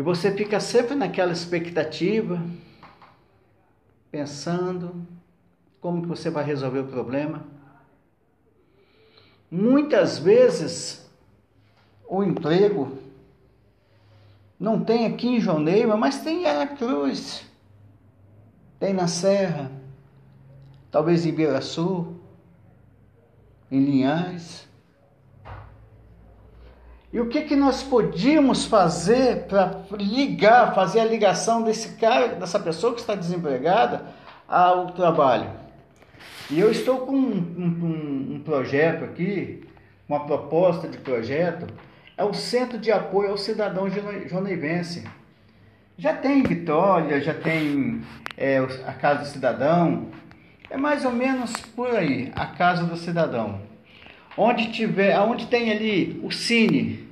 E você fica sempre naquela expectativa, pensando como que você vai resolver o problema. Muitas vezes o emprego não tem aqui em João Neiva, mas tem em Aracruz, tem na Serra, talvez em Sul, em Linhares. E o que, que nós podíamos fazer para ligar, fazer a ligação desse cara, dessa pessoa que está desempregada ao trabalho? E eu estou com um, um, um projeto aqui, uma proposta de projeto, é o Centro de Apoio ao Cidadão Joneivense. Já tem Vitória, já tem é, a Casa do Cidadão, é mais ou menos por aí, a Casa do Cidadão. Onde tiver, onde tem ali o Cine.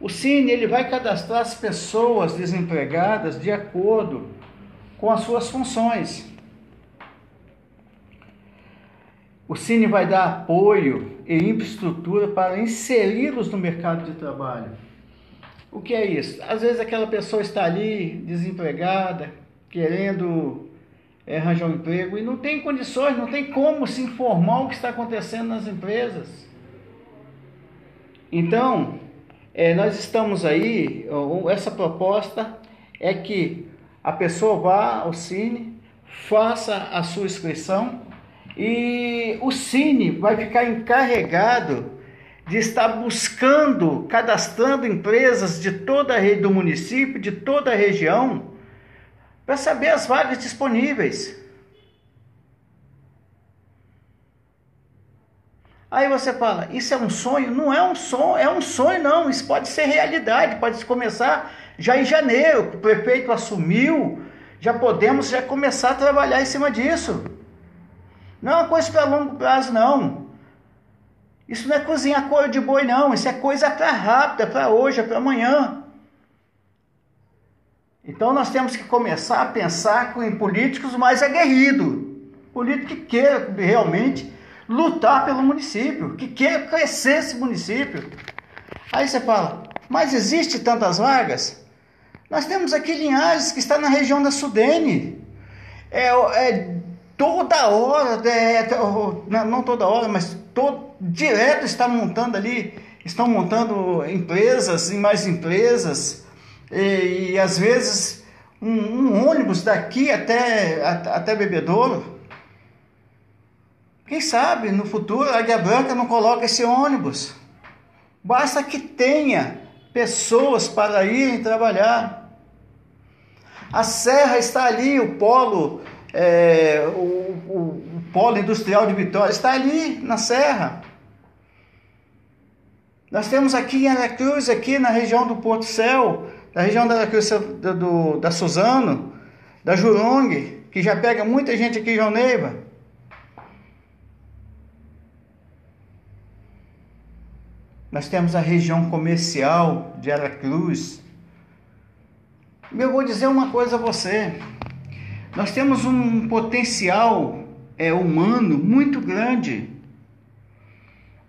O Cine ele vai cadastrar as pessoas desempregadas de acordo com as suas funções. O Cine vai dar apoio e infraestrutura para inseri-los no mercado de trabalho. O que é isso? Às vezes aquela pessoa está ali desempregada, querendo é, arranjar um emprego e não tem condições, não tem como se informar o que está acontecendo nas empresas. Então, é, nós estamos aí, essa proposta é que a pessoa vá ao Cine, faça a sua inscrição e o Cine vai ficar encarregado de estar buscando, cadastrando empresas de toda a rede do município, de toda a região, para saber as vagas disponíveis. Aí você fala, isso é um sonho? Não é um sonho, é um sonho não, isso pode ser realidade, pode começar já em janeiro, o prefeito assumiu, já podemos já começar a trabalhar em cima disso. Não é uma coisa para longo prazo não. Isso não é cozinhar couro de boi não, isso é coisa para rápida, para hoje, para amanhã. Então nós temos que começar a pensar em políticos mais aguerridos, políticos que queiram realmente lutar pelo município, que queiram crescer esse município. Aí você fala, mas existe tantas vagas? Nós temos aqui Linhares, que está na região da Sudene. É, é toda hora, é, é não toda hora, mas todo, direto está montando ali, estão montando empresas e mais empresas e, e às vezes um, um, ônibus daqui até, até Bebedouro. Quem sabe no futuro a Águia Branca não coloca esse ônibus. Basta que tenha pessoas para irem trabalhar. A serra está ali, o polo, é, o, o, o polo industrial de Vitória está ali na serra. Nós temos aqui em Aracruz, aqui na região do Porto Céu, da região da, do, do, da Suzano, da Jurong, que já pega muita gente aqui em João Neiva. Nós temos a região comercial de Aracruz. Eu vou dizer uma coisa a você. Nós temos um potencial é, humano muito grande.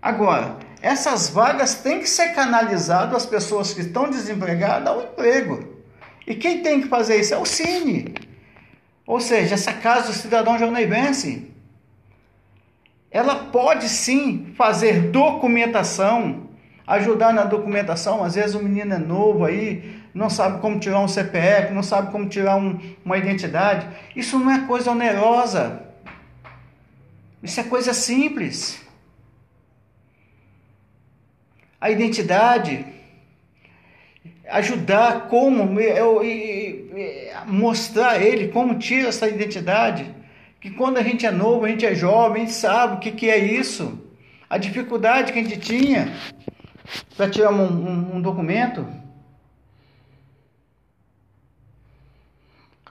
Agora, essas vagas têm que ser canalizadas às pessoas que estão desempregadas ao emprego. E quem tem que fazer isso é o Cine. Ou seja, essa casa do cidadão jornaivense. Ela pode sim fazer documentação, ajudar na documentação. Às vezes o menino é novo aí, não sabe como tirar um CPF, não sabe como tirar um, uma identidade. Isso não é coisa onerosa. Isso é coisa simples a identidade, ajudar como, eu, mostrar ele como tira essa identidade. Que quando a gente é novo, a gente é jovem, a gente sabe o que, que é isso. A dificuldade que a gente tinha para tirar um, um, um documento.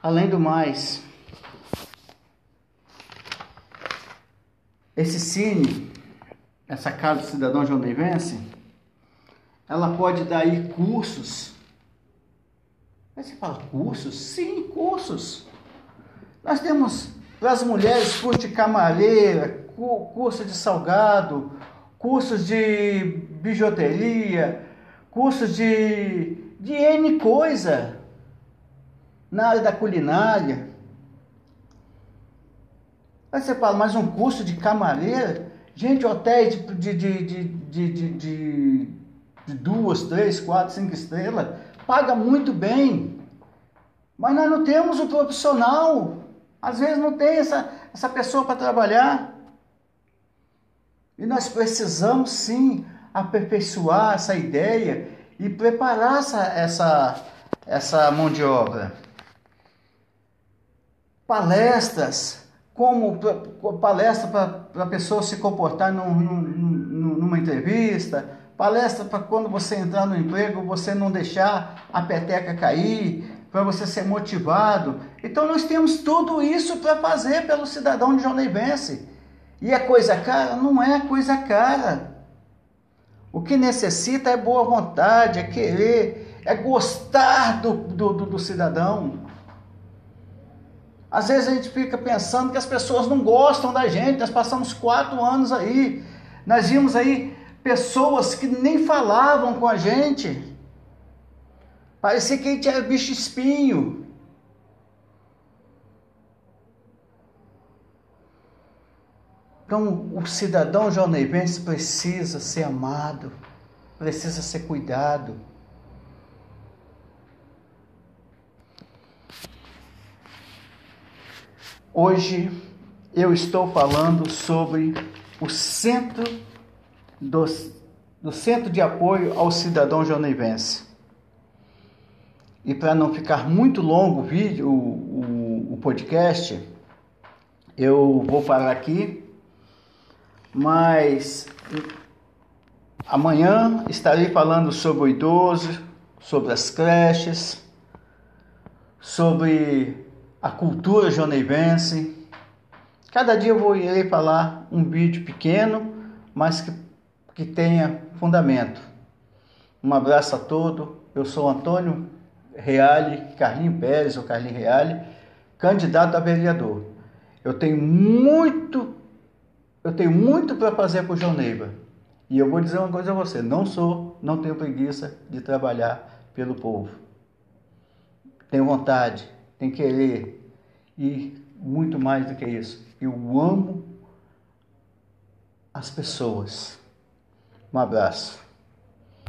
Além do mais, esse cine, essa casa do cidadão João Neivense, ela pode dar aí cursos. Aí você fala, cursos? Sim, cursos. Nós temos para as mulheres curso de camareira, curso de salgado, cursos de bijuteria, cursos de, de N coisa na área da culinária. Aí você fala, mas um curso de camareira? Gente, hotéis de, de, de, de, de, de, de duas, três, quatro, cinco estrelas, paga muito bem. Mas nós não temos o profissional. Às vezes não tem essa, essa pessoa para trabalhar. E nós precisamos sim aperfeiçoar essa ideia e preparar essa, essa, essa mão de obra. Palestras, como palestra para a pessoa se comportar num, num, numa entrevista, palestra para quando você entrar no emprego, você não deixar a peteca cair, para você ser motivado. Então nós temos tudo isso para fazer pelo cidadão de Joneibense. E é coisa cara? Não é coisa cara. O que necessita é boa vontade, é querer, é gostar do, do, do, do cidadão. Às vezes a gente fica pensando que as pessoas não gostam da gente. Nós passamos quatro anos aí. Nós vimos aí pessoas que nem falavam com a gente. Parecia que a gente era bicho espinho. Então, o cidadão joneivense precisa ser amado, precisa ser cuidado. Hoje eu estou falando sobre o centro do, do centro de apoio ao cidadão joneivense. E para não ficar muito longo o vídeo, o, o, o podcast, eu vou parar aqui, mas amanhã estarei falando sobre o idoso, sobre as creches, sobre a cultura joneivense. Cada dia eu vou irei falar um vídeo pequeno, mas que, que tenha fundamento. Um abraço a todos. Eu sou Antônio Reale, Carlinho Pérez ou Carlinho Reale, candidato a vereador. Eu tenho muito, eu tenho muito para fazer para o João Neiva. E eu vou dizer uma coisa a você, não sou, não tenho preguiça de trabalhar pelo povo. Tenho vontade, tenho querer e muito mais do que isso. Eu amo as pessoas. Um abraço.